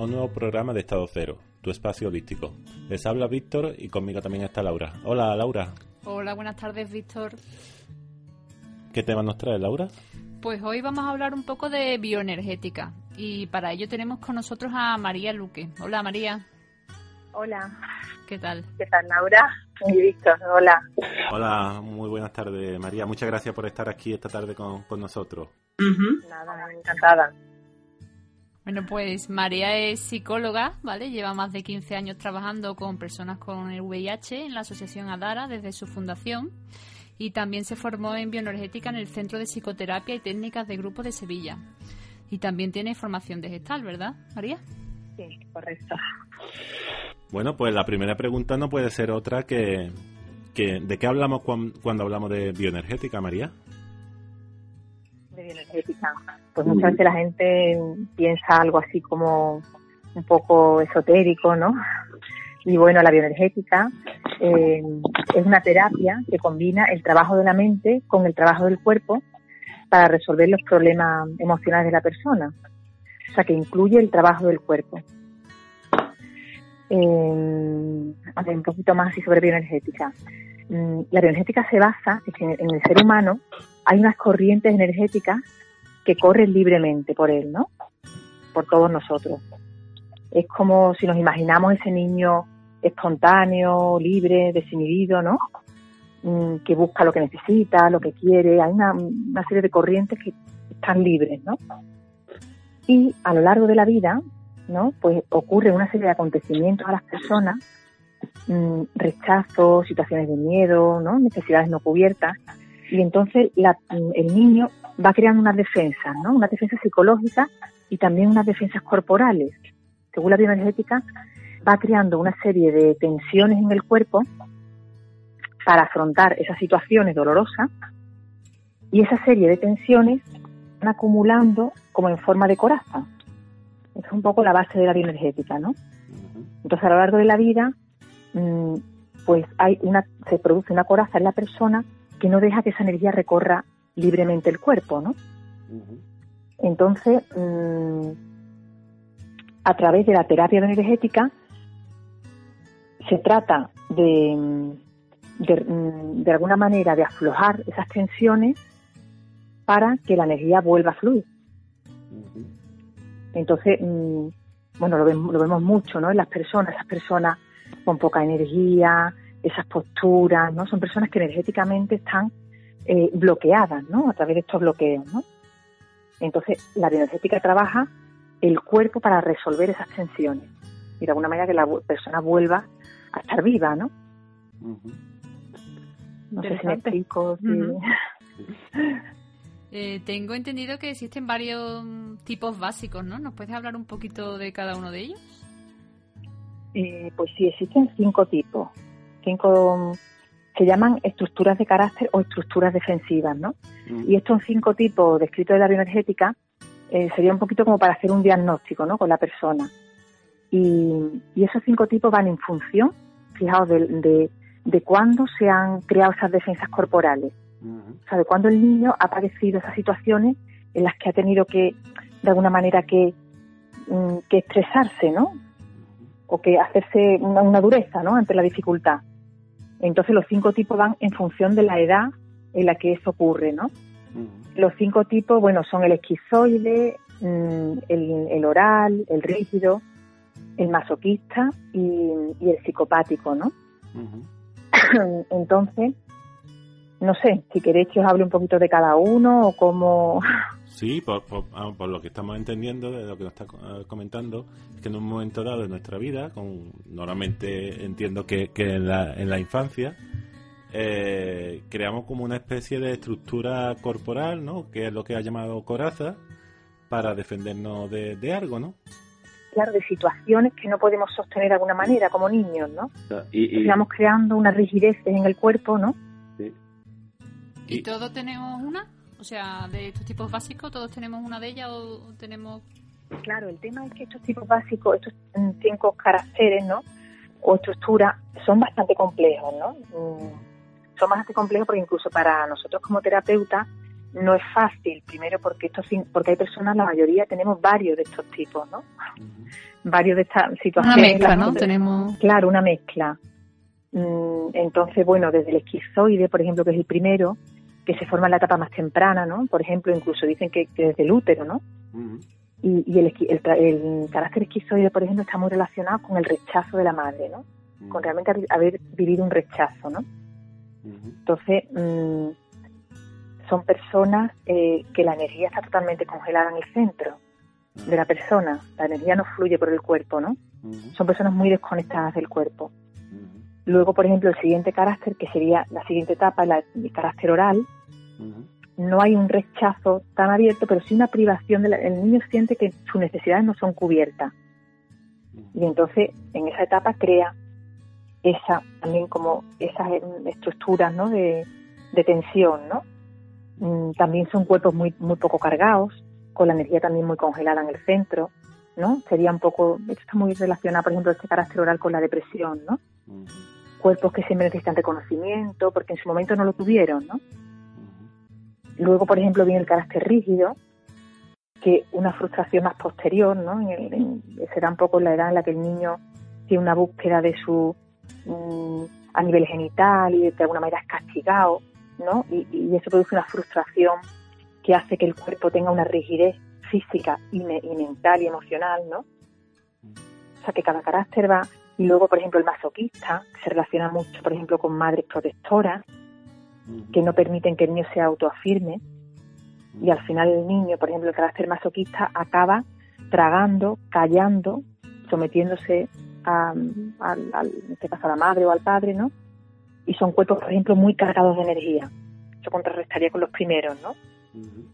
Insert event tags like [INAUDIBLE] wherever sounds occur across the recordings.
a un nuevo programa de Estado Cero, tu espacio holístico. Les habla Víctor y conmigo también está Laura. Hola, Laura. Hola, buenas tardes, Víctor. ¿Qué tema nos trae, Laura? Pues hoy vamos a hablar un poco de bioenergética y para ello tenemos con nosotros a María Luque. Hola, María. Hola. ¿Qué tal? ¿Qué tal, Laura? Y Víctor, hola. Hola, muy buenas tardes, María. Muchas gracias por estar aquí esta tarde con, nosotros. Nada, encantada. Bueno, pues María es psicóloga, ¿vale? Lleva más de 15 años trabajando con personas con el VIH en la Asociación Adara desde su fundación y también se formó en bioenergética en el Centro de Psicoterapia y Técnicas de Grupo de Sevilla. Y también tiene formación de gestal, ¿verdad, María? Sí, correcto. Bueno, pues la primera pregunta no puede ser otra que, ¿de qué hablamos cuando hablamos de bioenergética, María? De bioenergética. Pues muchas veces la gente piensa algo así como un poco esotérico, ¿no? Y bueno, la bioenergética eh, es una terapia que combina el trabajo de la mente con el trabajo del cuerpo para resolver los problemas emocionales de la persona. O sea, que incluye el trabajo del cuerpo eh, un poquito más así sobre bioenergética. Mm, la bioenergética se basa en el ser humano hay unas corrientes energéticas que corren libremente por él, ¿no? Por todos nosotros. Es como si nos imaginamos ese niño espontáneo, libre, desinhibido, ¿no? Mm, que busca lo que necesita, lo que quiere. Hay una, serie de corrientes que están libres, ¿no? Y a lo largo de la vida, ¿no? Pues ocurre una serie de acontecimientos a las personas, mm, rechazo, situaciones de miedo, ¿no? Necesidades no cubiertas. Y entonces mm, el niño va creando unas defensas, ¿no? Unas defensas psicológicas y también unas defensas corporales. Según la bioenergética, va creando una serie de tensiones en el cuerpo para afrontar esas situaciones dolorosas y esa serie de tensiones van acumulando como en forma de coraza es un poco la base de la bioenergética, ¿no? Entonces, a lo largo de la vida, mm, pues hay una, se produce una coraza en la persona que no deja que esa energía recorra libremente el cuerpo, ¿no? Entonces, mm, a través de la terapia energética, se trata de, de, de, alguna manera de aflojar esas tensiones para que la energía vuelva a fluir. Entonces, mm, bueno, lo vemos, lo vemos mucho, ¿no? En las personas, esas personas con poca energía, esas posturas, ¿no? Son personas que energéticamente están eh, bloqueadas, ¿no? A través de estos bloqueos, ¿no? Entonces, la bioenergética trabaja el cuerpo para resolver esas tensiones y de alguna manera que la persona vuelva a estar viva, ¿no? No sé si me explico. [LAUGHS] Eh, tengo entendido que existen varios tipos básicos, ¿no? ¿Nos puedes hablar un poquito de cada uno de ellos? Eh, pues sí, existen cinco tipos. Cinco se llaman estructuras de carácter o estructuras defensivas, ¿no? Mm. Y estos cinco tipos descritos de la bioenergética eh, sería un poquito como para hacer un diagnóstico, ¿no? Con la persona. Y, esos cinco tipos van en función, fijaos, de, de, de cuándo se han creado esas defensas corporales. O sea, de cuando el niño ha padecido esas situaciones en las que ha tenido que, de alguna manera, que, mm, que estresarse, ¿no? O que hacerse una, dureza, ¿no? Ante la dificultad. Entonces los cinco tipos van en función de la edad en la que eso ocurre, ¿no? Los cinco tipos, bueno, son el esquizoide, mm, el, oral, el rígido, el masoquista y, el psicopático, ¿no? [COUGHS] Entonces, no sé, si queréis que os hable un poquito de cada uno o cómo... Sí, por, por, lo que estamos entendiendo, de lo que nos está eh, comentando, es que en un momento dado de nuestra vida, con, normalmente entiendo que, que en, la, en la infancia, eh, creamos como una especie de estructura corporal, ¿no? Que es lo que ha llamado coraza, para defendernos de, algo, ¿no? Claro, de situaciones que no podemos sostener de alguna manera como niños, ¿no? Y, Estamos creando una rigidez en el cuerpo, ¿no? ¿Y, todos tenemos una? O sea, de estos tipos básicos, ¿todos tenemos una de ellas o tenemos...? Claro, el tema es que estos tipos básicos, estos cinco caracteres, ¿no? O estructuras, son bastante complejos, ¿no? Mm, son bastante complejos porque incluso para nosotros como terapeutas no es fácil, primero porque esto porque hay personas, la mayoría tenemos varios de estos tipos, ¿no? Varios de estas situaciones. Una mezcla, ¿no? Tenemos... Claro, una mezcla. Mm, entonces, bueno, desde el esquizoide, por ejemplo, que es el primero, que se forma en la etapa más temprana, ¿no? Por ejemplo, incluso dicen que, desde el útero, ¿no? Y, el, el, carácter esquizoide, por ejemplo, está muy relacionado con el rechazo de la madre, ¿no? Con realmente haber vivido un rechazo, ¿no? Entonces, mm, son personas eh, que la energía está totalmente congelada en el centro de la persona. La energía no fluye por el cuerpo, ¿no? Son personas muy desconectadas del cuerpo. Luego, por ejemplo, el siguiente carácter, que sería la siguiente etapa, el carácter oral, no hay un rechazo tan abierto, pero sí una privación. De el niño siente que sus necesidades no son cubiertas. Y entonces, en esa etapa crea esa también como esas estructuras ¿no? de, de tensión, ¿no? Mm, también son cuerpos muy, muy poco cargados, con la energía también muy congelada en el centro, ¿no? Sería un poco, esto está muy relacionado, por ejemplo, este carácter oral con la depresión, ¿no? Cuerpos que siempre necesitan reconocimiento, porque en su momento no lo tuvieron, ¿no? Luego, por ejemplo, viene el carácter rígido, que una frustración más posterior, ¿no? será un poco la edad en la que el niño tiene una búsqueda de su mm, a nivel genital y de alguna manera es castigado, ¿no? Y, eso produce una frustración que hace que el cuerpo tenga una rigidez física y, mental y emocional, ¿no? O sea, que cada carácter va... Y luego, por ejemplo, el masoquista, se relaciona mucho, por ejemplo, con madres protectoras, que no permiten que el niño se autoafirme. Y al final el niño, por ejemplo, el carácter masoquista acaba tragando, callando, sometiéndose a, en este caso a la madre o al padre, ¿no? y son cuerpos, por ejemplo, muy cargados de energía. Eso contrarrestaría con los primeros, ¿no?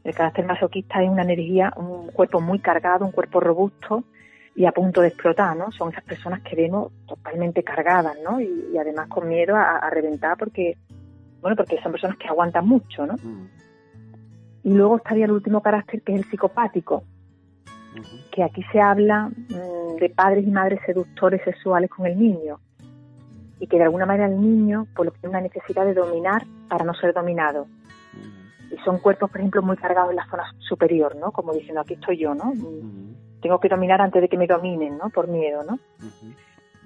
El carácter masoquista es una energía, un cuerpo muy cargado, un cuerpo robusto y a punto de explotar, ¿no? Son esas personas que vemos totalmente cargadas, ¿no? Y, además con miedo a, reventar porque, bueno, porque son personas que aguantan mucho, ¿no? Y luego estaría el último carácter que es el psicopático, que aquí se habla mm, de padres y madres seductores sexuales con el niño y que de alguna manera el niño por lo que tiene una necesidad de dominar para no ser dominado. Y son cuerpos, por ejemplo, muy cargados en la zona superior, ¿no? Como diciendo, aquí estoy yo, ¿no? Tengo que dominar antes de que me dominen, ¿no? Por miedo, ¿no?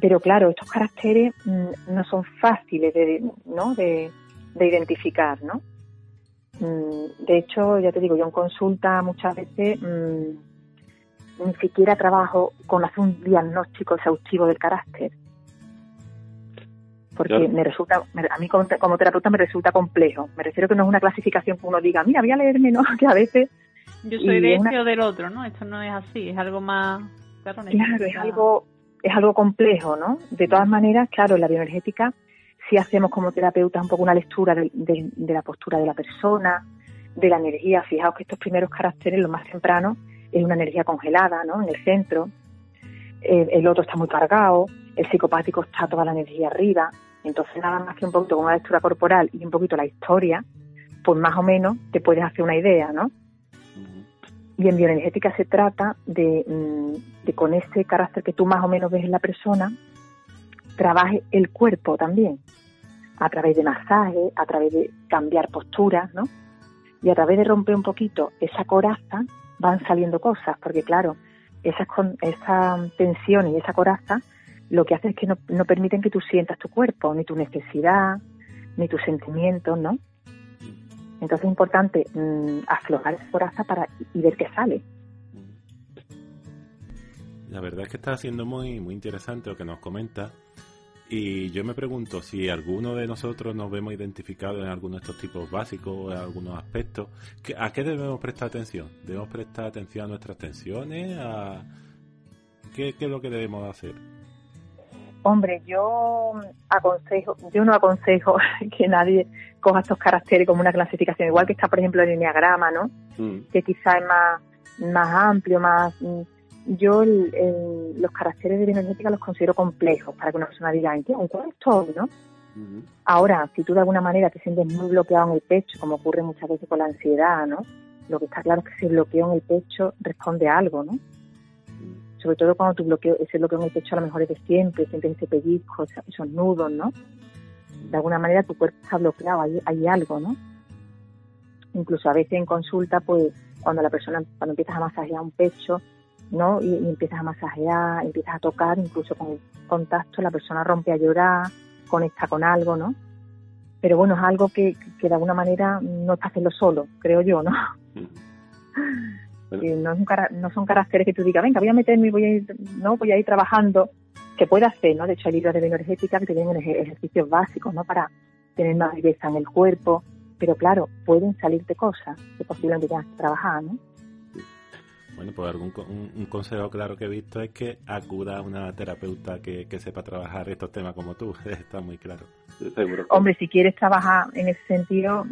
Pero claro, estos caracteres mm, no son fáciles de, ¿no? de, identificar, ¿no? Mm, de hecho, ya te digo, yo en consulta muchas veces mm, ni siquiera trabajo con hacer un diagnóstico exhaustivo del carácter porque me resulta, a mí como, terapeuta me resulta complejo. Me refiero que no es una clasificación que uno diga, mira, voy a leerme, ¿no? [LAUGHS] Que a veces... Yo soy de este o del otro, ¿no? Esto no es así, es algo más... Claro, es algo, es algo complejo, ¿no? De todas maneras, claro, en la bioenergética sí hacemos como terapeutas un poco una lectura de, la postura de la persona, de la energía. Fijaos que estos primeros caracteres, lo más temprano, es una energía congelada, ¿no? En el centro. el otro está muy cargado, el psicopático está toda la energía arriba. Entonces, nada más que un poquito con una lectura corporal y un poquito la historia, pues más o menos te puedes hacer una idea, ¿no? Y en bioenergética se trata de, mm, de, con ese carácter que tú más o menos ves en la persona, trabaje el cuerpo también, a través de masaje, a través de cambiar posturas, ¿no? Y a través de romper un poquito esa coraza van saliendo cosas, porque claro, esa, esa tensión y esa coraza lo que hace es que no, no permiten que tú sientas tu cuerpo, ni tu necesidad, ni tus sentimientos, ¿no? Entonces es importante mm, aflojar esa coraza para y ver qué sale. La verdad es que está siendo muy muy interesante lo que nos comenta y yo me pregunto si alguno de nosotros nos vemos identificados en alguno de estos tipos básicos o en algunos aspectos, ¿a qué debemos prestar atención? ¿Debemos prestar atención a nuestras tensiones? A... ¿Qué, ¿Qué es lo que debemos hacer? Hombre, yo aconsejo, yo no aconsejo [LAUGHS] que nadie coja estos caracteres como una clasificación, igual que está, por ejemplo, el lineagrama, ¿no? Mm. Que quizá es más, más amplio, más... Mm, yo los caracteres de bioenergética los considero complejos para que una persona diga, ¿en cuál estoy, no? Ahora, si tú de alguna manera te sientes muy bloqueado en el pecho, como ocurre muchas veces con la ansiedad, ¿no? Lo que está claro es que ese bloqueo en el pecho responde a algo, ¿no? Sobre todo cuando tu bloqueo, ese bloqueo en el pecho a lo mejor es de siempre, sientes ese pellizco, esos nudos, ¿no? De alguna manera tu cuerpo está bloqueado, hay, algo, ¿no? incluso a veces en consulta, pues cuando la persona, cuando empiezas a masajear un pecho, ¿no? Y, empiezas a masajear, empiezas a tocar, incluso con contacto, la persona rompe a llorar, conecta con algo, ¿no? Pero bueno, es algo que, que de alguna manera no está hacerlo solo, creo yo, ¿no? No, no, son caracteres que tú digas, venga, voy a meterme y voy a ir, no, voy a ir trabajando, que puede hacer, ¿no? De hecho, hay libros de bioenergética que tienen ejercicios básicos, ¿no? Para tener más belleza en el cuerpo, pero claro, pueden salirte cosas que posiblemente tengas que trabajar, ¿no? Bueno, pues algún un, consejo claro que he visto es que acuda a una terapeuta que, sepa trabajar estos temas como tú, [LAUGHS] está muy claro. Hombre, si quieres trabajar en ese sentido,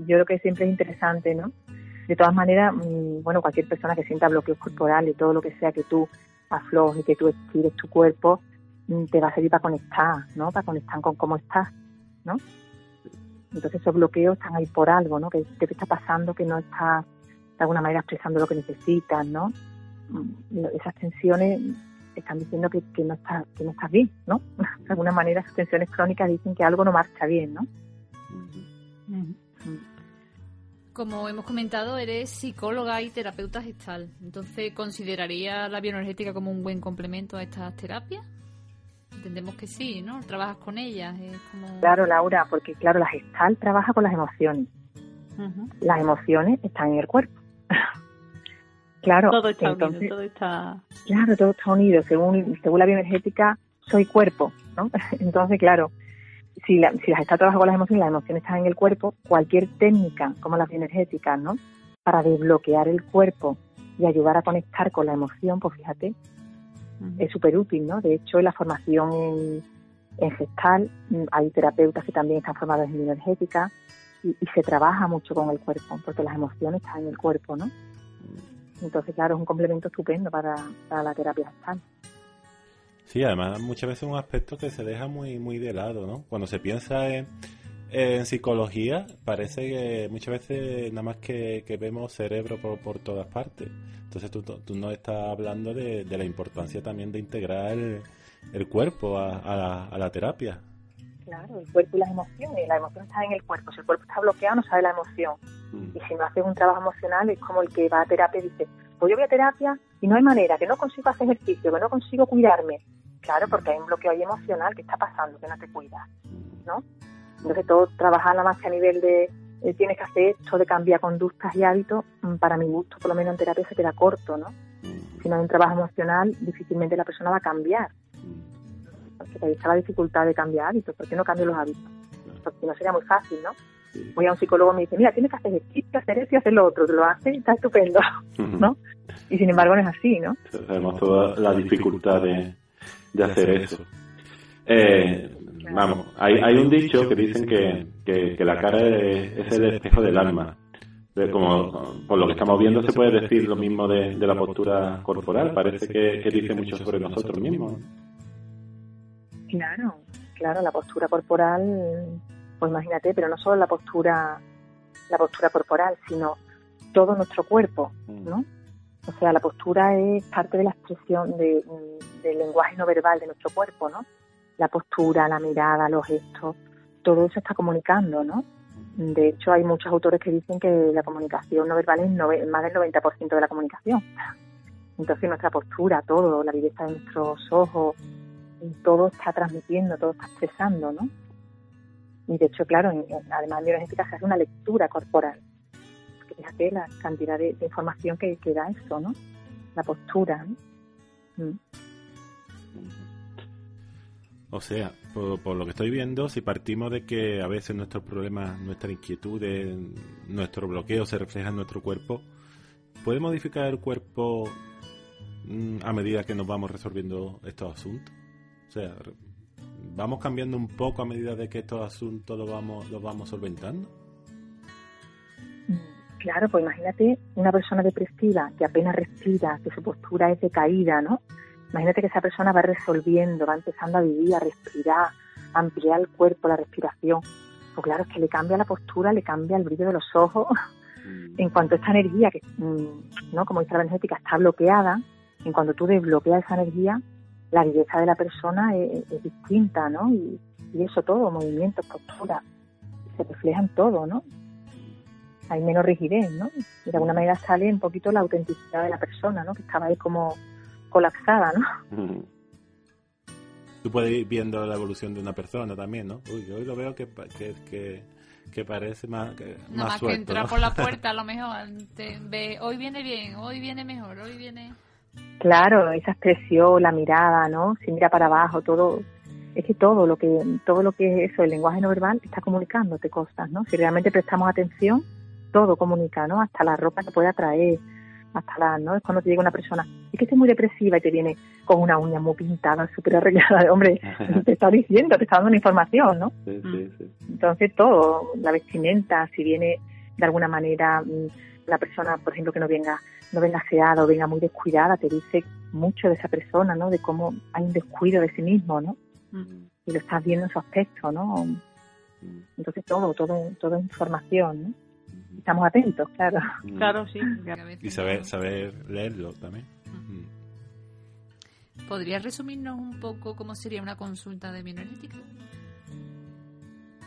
yo creo que siempre es interesante, ¿no? De todas maneras, mm, bueno, cualquier persona que sienta bloqueos corporales y todo lo que sea que tú aflojes, que tú estires tu cuerpo, mm, te va a servir para conectar, ¿no? Para conectar con cómo estás, ¿no? Entonces esos bloqueos están ahí por algo, ¿no? Que te está pasando, que no estás de alguna manera expresando lo que necesitas, ¿no? Mm, esas tensiones están diciendo que, no estás que no estás bien, ¿no? [LAUGHS] De alguna manera esas tensiones crónicas dicen que algo no marcha bien, ¿no? Como hemos comentado, eres psicóloga y terapeuta gestal. Entonces, ¿consideraría la bioenergética como un buen complemento a estas terapias? Entendemos que sí, ¿no? Trabajas con ellas. Es como... Claro, Laura, porque claro, la gestal trabaja con las emociones. Las emociones están en el cuerpo. [LAUGHS] claro, todo está unido, todo está... Claro, todo está unido. Según, según la bioenergética, soy cuerpo, ¿no? [LAUGHS] entonces, claro, si, la, si las está trabajando con las emociones, las emociones están en el cuerpo, cualquier técnica, como las bioenergéticas, ¿no? Para desbloquear el cuerpo y ayudar a conectar con la emoción, pues fíjate, es súper útil, ¿no? De hecho, en la formación en, en gestal hay terapeutas que también están formados en bioenergética y, se trabaja mucho con el cuerpo, porque las emociones están en el cuerpo, ¿no? Entonces, claro, es un complemento estupendo para, la terapia gestal. Sí, además muchas veces es un aspecto que se deja muy muy de lado, ¿no? Cuando se piensa en, en psicología, parece que muchas veces nada más que, vemos cerebro por, por, todas partes. Entonces tú, tú nos estás hablando de, la importancia también de integrar el, cuerpo a, a, la, terapia. Claro, el cuerpo y las emociones. La emoción está en el cuerpo. Si el cuerpo está bloqueado, no sabe la emoción. Mm. Y si no haces un trabajo emocional, es como el que va a terapia y dice, pues yo voy a terapia y no hay manera, que no consigo hacer ejercicio, que no consigo cuidarme. Claro, porque hay un bloqueo ahí emocional que está pasando, que no te cuidas, ¿no? Entonces todo trabajar nada más que a nivel de eh, tienes que hacer esto de cambiar conductas y hábitos, mm, para mi gusto, por lo menos en terapia se queda corto, ¿no? Si no hay un trabajo emocional, difícilmente la persona va a cambiar. Porque ahí está la dificultad de cambiar hábitos. ¿Por qué no cambio los hábitos? Porque no sería muy fácil, ¿no? Voy a un psicólogo y me dice, mira, tienes que hacer esto, hacer esto y hacer lo otro. Te lo hace, está estupendo, ¿no? Y sin embargo no es así, ¿no? Sabemos toda la dificultad de, de hacer eso. Eh, Vamos, hay, hay un dicho que dicen que, que, la cara es, el espejo del alma. Como por lo que estamos viendo se puede decir lo mismo de, la postura corporal. Parece que, dice mucho sobre nosotros mismos. Claro, claro, la postura corporal, pues imagínate, pero no solo la postura, la postura corporal, sino todo nuestro cuerpo, mm. ¿No? O sea, la postura es parte de la expresión de, del lenguaje no verbal de nuestro cuerpo, ¿no? la postura, la mirada, los gestos, todo eso está comunicando, ¿no? De hecho, hay muchos autores que dicen que la comunicación no verbal es más del 90% de la comunicación. Entonces, nuestra postura, todo, la belleza de nuestros ojos, todo está transmitiendo, todo está expresando, ¿no? Y de hecho, claro, además de bioenergética se hace una lectura corporal. La cantidad de, información que, da eso, ¿no? La postura. Mm. O sea, por, lo que estoy viendo, si partimos de que a veces nuestros problemas, nuestras inquietudes, nuestro bloqueo se refleja en nuestro cuerpo, ¿puede modificar el cuerpo mm, a medida que nos vamos resolviendo estos asuntos? O sea, ¿vamos cambiando un poco a medida de que estos asuntos los vamos, los vamos solventando? Claro, pues imagínate una persona depresiva que apenas respira, que su postura es decaída, ¿no? Imagínate que esa persona va resolviendo, va empezando a vivir, a respirar, a ampliar el cuerpo, la respiración. Pues claro, es que le cambia la postura, le cambia el brillo de los ojos. Mm. En cuanto a esta energía, que, mm, ¿no? como dice la energética, está bloqueada, en cuanto tú desbloqueas esa energía, la belleza de la persona es, distinta, ¿no? Y, eso todo, movimientos, postura, se reflejan todo, ¿no? Hay menos rigidez, ¿no? Y de alguna manera sale un poquito la autenticidad de la persona, ¿no? Que estaba ahí como colapsada, ¿no? Tú puedes ir viendo la evolución de una persona también, ¿no? Uy, yo hoy lo veo que, que, que, parece más, que, Nada más, que entrar por la [LAUGHS] puerta, a lo mejor te ve, hoy viene bien, hoy viene mejor, hoy viene... Claro, esa expresión, la mirada, ¿no? Si mira para abajo, todo, es que todo lo que todo lo que es eso, el lenguaje no verbal está comunicándote cosas, ¿no? Si realmente prestamos atención, todo comunica, ¿no? Hasta la ropa que puede atraer, hasta la, ¿no? Es cuando te llega una persona, es que estoy muy depresiva y te viene con una uña muy pintada, súper arreglada, hombre, [LAUGHS] te está diciendo, te está dando una información, ¿no? Sí, sí, sí. Entonces todo, la vestimenta, si viene de alguna manera mm, la persona, por ejemplo, que no venga no venga aseada o venga muy descuidada, te dice mucho de esa persona, ¿no? De cómo hay un descuido de sí mismo, ¿no? Y lo estás viendo en su aspecto, ¿no? Entonces todo, todo, toda información, ¿no? Estamos atentos, claro. Claro, sí. Y saber, saber leerlo también. ¿Podrías resumirnos un poco cómo sería una consulta de bioenergética?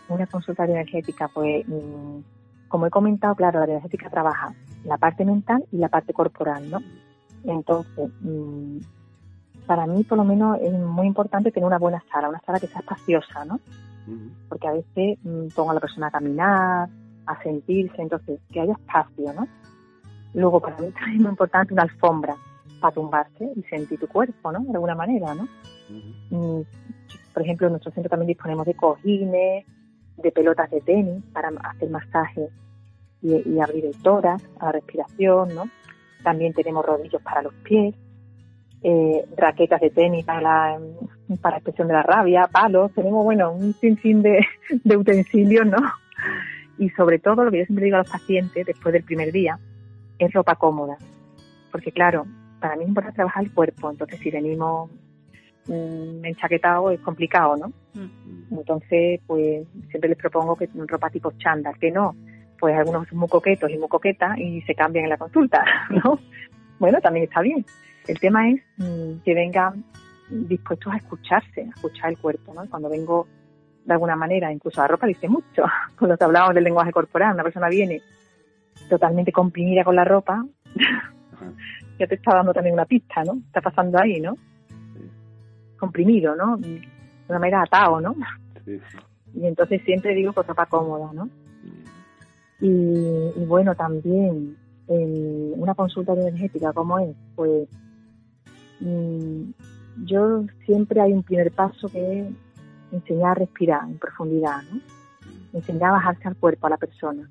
Una consulta bioenergética, pues, mm, como he comentado, claro, la bioenergética trabaja la parte mental y la parte corporal, ¿no? Entonces, mm, para mí, por lo menos, es muy importante tener una buena sala, una sala que sea espaciosa, ¿no? Porque a veces mm, pongo a la persona a caminar, a sentirse, entonces, que haya espacio, ¿no? Luego, para mí también es muy importante una alfombra para tumbarse y sentir tu cuerpo, ¿no? De alguna manera, ¿no? Mm, por ejemplo, en nuestro centro también disponemos de cojines, de pelotas de tenis para hacer masaje y, abrir el tórax, a la respiración, ¿no? También tenemos rodillos para los pies, eh, raquetas de tenis para la, para expresión de la rabia, palos, tenemos, bueno, un sinfín de, [LAUGHS] de utensilios, ¿no? Y sobre todo, lo que yo siempre digo a los pacientes después del primer día, es ropa cómoda. Porque claro, para mí es importante trabajar el cuerpo, entonces si venimos mmm, enchaquetados es complicado, ¿no? Mm. Entonces, pues siempre les propongo que ropa tipo chándal, que no, pues algunos son muy coquetos y muy coquetas y se cambian en la consulta, [LAUGHS] ¿no? Bueno, también está bien. El tema es mm, que vengan dispuestos a escucharse, a escuchar el cuerpo, ¿no? Cuando vengo de alguna manera, incluso la ropa dice mucho, [LAUGHS] cuando te hablamos del lenguaje corporal, una persona viene totalmente comprimida con la ropa, ya te está dando también una pista, ¿no? Está pasando ahí, ¿no? Comprimido, ¿no? De una manera atado, ¿no? Y entonces siempre digo con ropa cómoda, ¿no? Y, bueno, también en una consulta energética como es, pues mm, yo siempre hay un primer paso que es enseñar a respirar en profundidad, ¿no? Enseñar a bajarse al cuerpo, a la persona.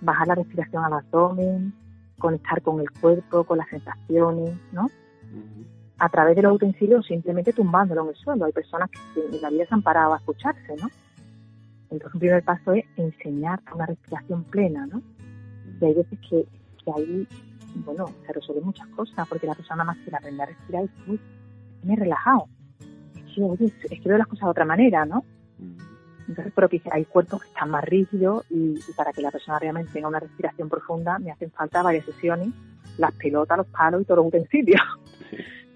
Bajar la respiración al abdomen, conectar con el cuerpo, con las sensaciones, ¿no? A través de los utensilios simplemente tumbándolo en el suelo. Hay personas que en la vida se han parado a escucharse, ¿no? Entonces, un primer paso es enseñar una respiración plena, ¿no? Y hay veces que, que ahí, bueno, se resuelven muchas cosas, porque la persona más quiere aprender a respirar y uy, me he relajado. Es que, oye, es que veo las cosas de otra manera, ¿no? Entonces, pero hay cuerpos que están más rígidos y, para que la persona realmente tenga una respiración profunda me hacen falta varias sesiones, las pelotas, los palos y todos los utensilios,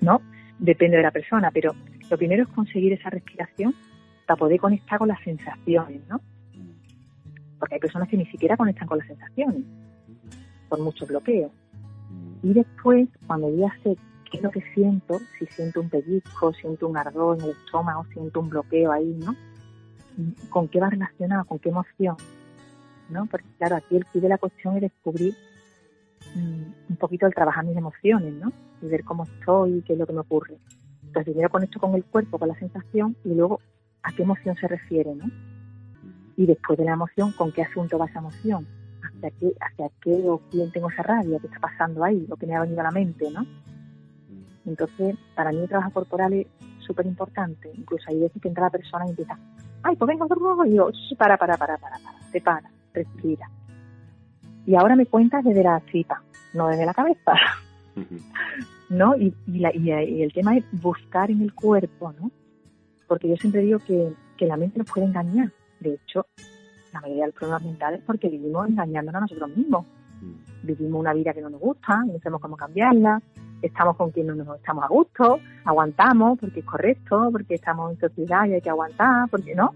¿no? Depende de la persona, pero lo primero es conseguir esa respiración para poder conectar con las sensaciones, ¿no? Porque hay personas que ni siquiera conectan con las sensaciones, por mucho bloqueo. Y después, cuando ya sé qué es lo que siento, si siento un pellizco, siento un ardor en el estómago, siento un bloqueo ahí, ¿no? ¿Con qué va relacionado? ¿Con qué emoción? ¿No? Porque claro, aquí el pide la cuestión es descubrir mm, un poquito el trabajar mis emociones, ¿no? Y ver cómo estoy, qué es lo que me ocurre. Entonces primero conecto con el cuerpo, con la sensación y luego a qué emoción se refiere, ¿no? Y después de la emoción, ¿con qué asunto va esa emoción? ¿Hacia qué, hacia qué o quién tengo esa rabia? ¿Qué está pasando ahí? Lo que me ha venido a la mente, ¿no? Entonces, para mí el trabajo corporal es súper importante. Incluso hay veces que entra la persona y empieza, ay, pues venga, y digo, para, para, para, para, para, te para, respira. Y ahora me cuentas desde la tripa, no desde la cabeza. [LAUGHS] ¿No? Y, y, la, y, el tema es buscar en el cuerpo, ¿no? porque yo siempre digo que, la mente nos puede engañar. De hecho, la mayoría de los problemas mentales es porque vivimos engañándonos a nosotros mismos. Mm. Vivimos una vida que no nos gusta, no sabemos cómo cambiarla, estamos con quien no nos estamos a gusto, aguantamos porque es correcto, porque estamos en sociedad y hay que aguantar, porque no.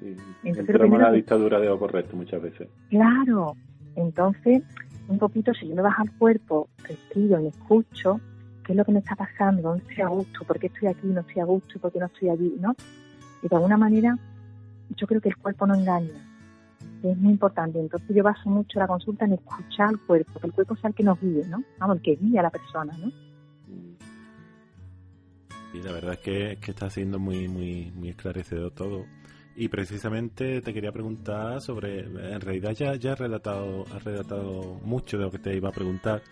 Sí, Entonces, la dictadura de lo correcto muchas veces. Claro, Entonces, un poquito, si yo me bajo al cuerpo, respiro, me escucho, qué es lo que me está pasando, dónde estoy a gusto, por qué estoy aquí y no estoy a gusto y por qué no estoy allí, ¿no? Y de alguna manera, yo creo que el cuerpo no engaña. Es muy importante. Entonces yo baso mucho la consulta en escuchar al cuerpo, que el cuerpo sea el que nos guíe, ¿no? Vamos, el que guía a la persona, ¿no? Y la verdad es que, que está siendo muy, muy, muy esclarecedor todo. Y precisamente te quería preguntar sobre, en realidad ya, ya has relatado, has relatado mucho de lo que te iba a preguntar,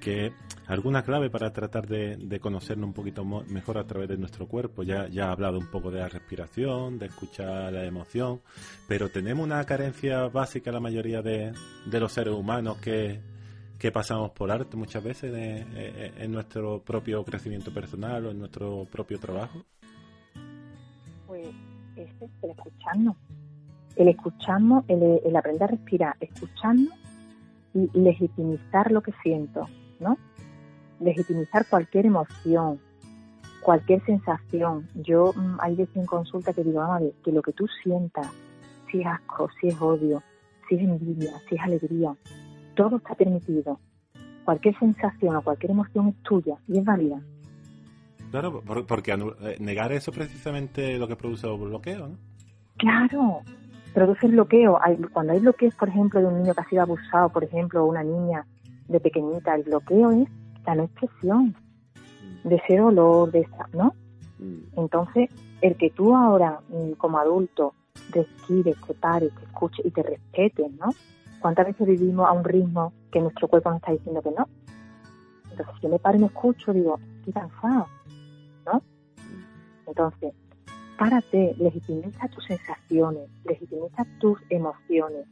que alguna clave para tratar de, conocernos un poquito mejor a través de nuestro cuerpo. Ya, ya ha hablado un poco de la respiración, de escuchar la emoción, pero tenemos una carencia básica la mayoría de, de los seres humanos que, que pasamos por arte muchas veces en nuestro propio crecimiento personal o en nuestro propio trabajo. Pues ese es el escucharnos. El escucharnos, el, aprender a respirar, escucharnos y legitimizar lo que siento, ¿no? Legitimizar cualquier emoción, cualquier sensación. Yo mm, hay veces en consulta que digo, ver, que lo que tú sientas, si es asco, si es odio, si es envidia, si es alegría, todo está permitido. Cualquier sensación o cualquier emoción es tuya y es válida. Claro, porque eh, negar eso precisamente lo que produce el bloqueo, ¿no? Claro, produce el bloqueo. Cuando hay bloqueos, por ejemplo, de un niño que ha sido abusado, por ejemplo, o una niña de pequeñita, el bloqueo es la no expresión de ese dolor, de esa, ¿no? Mm. Entonces, el que tú ahora, mm, como adulto, respires, te pares, te escuches y te respetes, ¿no? ¿Cuántas veces vivimos a un ritmo que nuestro cuerpo nos está diciendo que no? Entonces, si yo me paro y me escucho, digo, estoy cansado, ¿no? Entonces, párate, legitimiza tus sensaciones, legitimiza tus emociones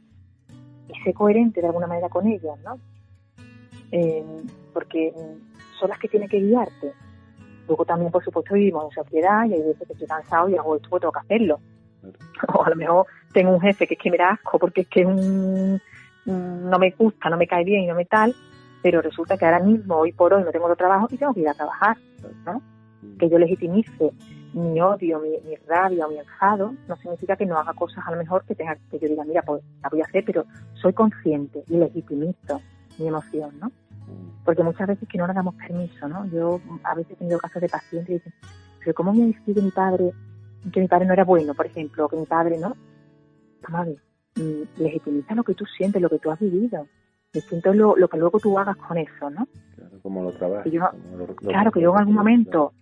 y sé coherente de alguna manera con ellas, ¿no? Eh, porque son las que tienen que guiarte. Luego también, por supuesto, vivimos en sociedad y hay veces que estoy cansado y hago esto porque tengo que hacerlo. [LAUGHS] O a lo mejor tengo un jefe que es que me da asco porque es que es un, no me gusta, no me cae bien y no me tal, pero resulta que ahora mismo, hoy por hoy, no tengo otro trabajo y tengo que ir a trabajar, ¿no? Mm. Que yo legitimice mi odio, mi, rabia o mi enfado, no significa que no haga cosas a lo mejor que tenga que yo diga, mira, pues la voy a hacer, pero soy consciente y legitimizo mi emoción, ¿no? Porque muchas veces que no nos damos permiso, ¿no? Yo a veces he tenido casos de pacientes que dicen, pero ¿cómo me decir que mi padre, que mi padre no era bueno, por ejemplo, o que mi padre, ¿no? Vamos a ver, mm, legitimiza lo que tú sientes, lo que tú has vivido. Distinto es lo, que luego tú hagas con eso, ¿no? Claro, como lo trabajas. claro, que yo en algún momento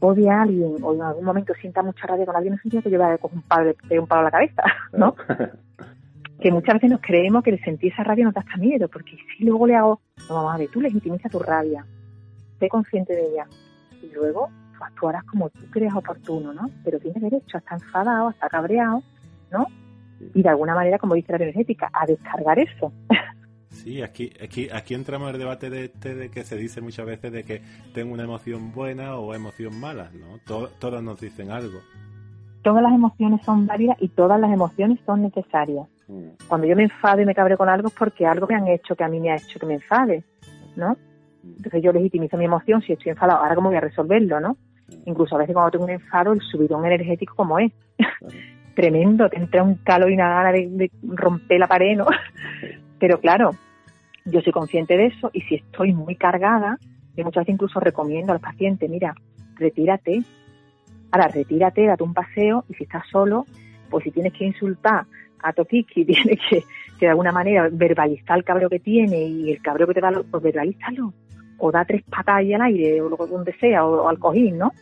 odie a alguien o en algún momento sienta mucha rabia con alguien, no significa que yo vaya a coger un palo, un palo a la cabeza, [LAUGHS] ¿no? Que muchas veces nos creemos que el sentir esa rabia nos da hasta miedo, porque si luego le hago, no, vamos a ver, tú legitimiza tu rabia, sé consciente de ella, y luego tú actuarás como tú creas oportuno, ¿no? Pero tienes derecho a estar enfadado, a estar cabreado, ¿no? Y de alguna manera, como dice la energética, a descargar eso. Sí, aquí, aquí, aquí entramos en el debate de este de que se dice muchas veces de que tengo una emoción buena o emoción mala, ¿no? todas nos dicen algo. Todas las emociones son válidas y todas las emociones son necesarias. Mm. Cuando yo me enfado y me cabreo con algo es porque algo me han hecho que a mí me ha hecho que me enfade, ¿no? Mm. Entonces yo legitimizo mi emoción si estoy enfadado. Ahora, ¿cómo voy a resolverlo, no? Mm. Incluso a veces cuando tengo un enfado, el subidón energético como es. [LAUGHS] Tremendo, te entra un calor y una gana de, romper la pared, ¿no? [LAUGHS] Pero claro, yo soy consciente de eso y si estoy muy cargada, yo muchas veces incluso recomiendo al paciente, mira, retírate. Ahora, retírate, date un paseo y si estás solo, pues si tienes que insultar a Tokiki [LAUGHS] tiene que, de alguna manera verbalizar el cabreo que tiene y el cabreo que te da, pues verbalízalo. O da tres patas ahí al aire, o donde sea, o, al cojín, ¿no?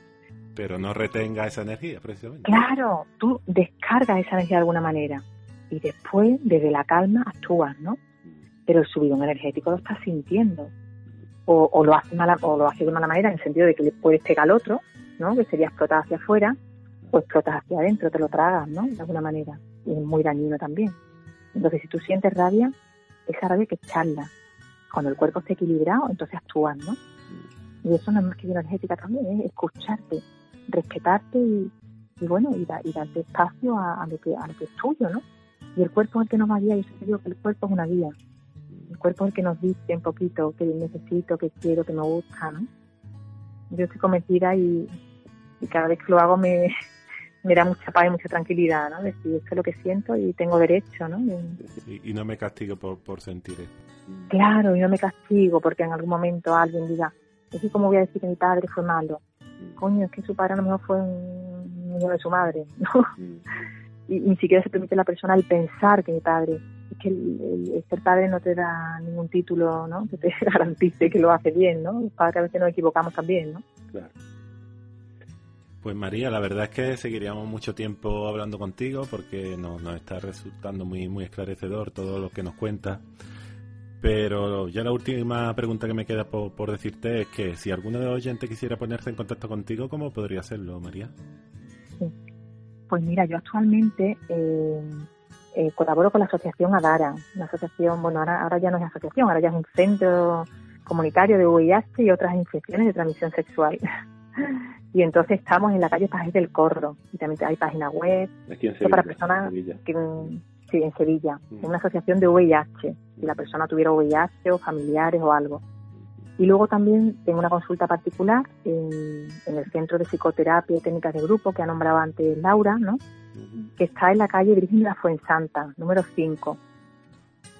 Pero no retenga esa energía, precisamente. Claro, tú descargas esa energía de alguna manera. Y después, desde la calma, actúas, ¿no? Pero el subidón energético lo estás sintiendo. O, o lo hace mala, o lo hace de mala manera, en el sentido de que le puedes pegar al otro, ¿no? Que sería explotar hacia afuera, pues explotas hacia adentro, te lo tragas, ¿no? De alguna manera es muy dañino también. Entonces, si tú sientes rabia, esa rabia que echarla. Cuando el cuerpo esté equilibrado, entonces actúas, ¿no? Y eso no es más que energética también, es escucharte, respetarte y, bueno, y, darte espacio a, lo que, a lo que es tuyo, ¿no? Y el cuerpo es el que nos va a guiar, yo que el cuerpo es una guía. El cuerpo es el que nos dice un poquito qué necesito, qué quiero, qué me gusta, ¿no? Yo estoy convencida y, y cada vez que lo hago me, me da mucha paz y mucha tranquilidad, ¿no? Decir, esto es lo que siento y tengo derecho, ¿no? Y, no me castigo por, por sentir eso. Claro, y no me castigo porque en algún momento alguien diga, es que cómo voy a decir que mi padre fue malo. Coño, es que su padre a lo mejor fue un niño de su madre, ¿no? Y, ni siquiera se permite a la persona el pensar que mi padre, es que el, ser padre no te da ningún título, ¿no? Que te [LAUGHS] garantice que lo hace bien, ¿no? Los padres a veces nos equivocamos también, ¿no? Claro. Pues María, la verdad es que seguiríamos mucho tiempo hablando contigo porque nos, nos está resultando muy, muy esclarecedor todo lo que nos cuentas. Pero ya la última pregunta que me queda por, decirte es que si alguno de los oyentes quisiera ponerse en contacto contigo, ¿cómo podría hacerlo, María? Pues mira, yo actualmente eh, eh, colaboro con la asociación Adara, una asociación, bueno, ahora, ahora ya no es asociación, ahora ya es un centro comunitario de VIH y otras infecciones de transmisión sexual. [LAUGHS] y entonces estamos en la calle Pajes del Corro y también hay página web para personas que Sí, en Sevilla, en una asociación de VIH, si la persona tuviera VIH o familiares o algo. Y luego también tengo una consulta particular en, el Centro de Psicoterapia y Técnicas de Grupo que ha nombrado antes Laura, ¿no? que está en la calle Virgen de la Fuensanta, número 5,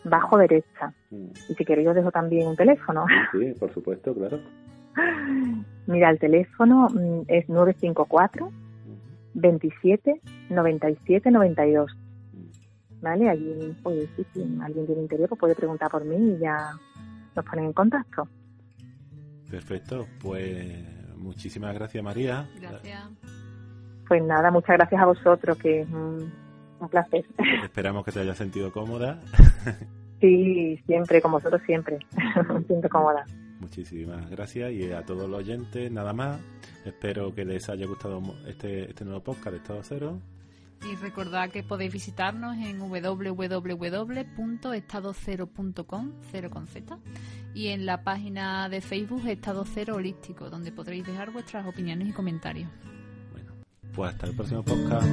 bajo derecha. Y si queréis os dejo también un teléfono. Sí, por supuesto, claro. Mira, el teléfono mm, es 954 27 97 92. ¿vale? Allí, pues sí, si alguien tiene interés, pues puede preguntar por mí y ya nos ponen en contacto. Perfecto, pues muchísimas gracias María. Gracias. Pues nada, muchas gracias a vosotros, que es un, placer. [LAUGHS] Esperamos que te haya sentido cómoda. Sí, siempre, con vosotros siempre, [LAUGHS] siempre cómoda. Muchísimas gracias y a todos los oyentes, nada más. Espero que les haya gustado este, este nuevo podcast de Estado Cero y recordad que podéis visitarnos en www.estadocero.com, cero con Z, y en la página de Facebook Estado Cero Holístico, donde podréis dejar vuestras opiniones y comentarios. Bueno, pues hasta el próximo podcast.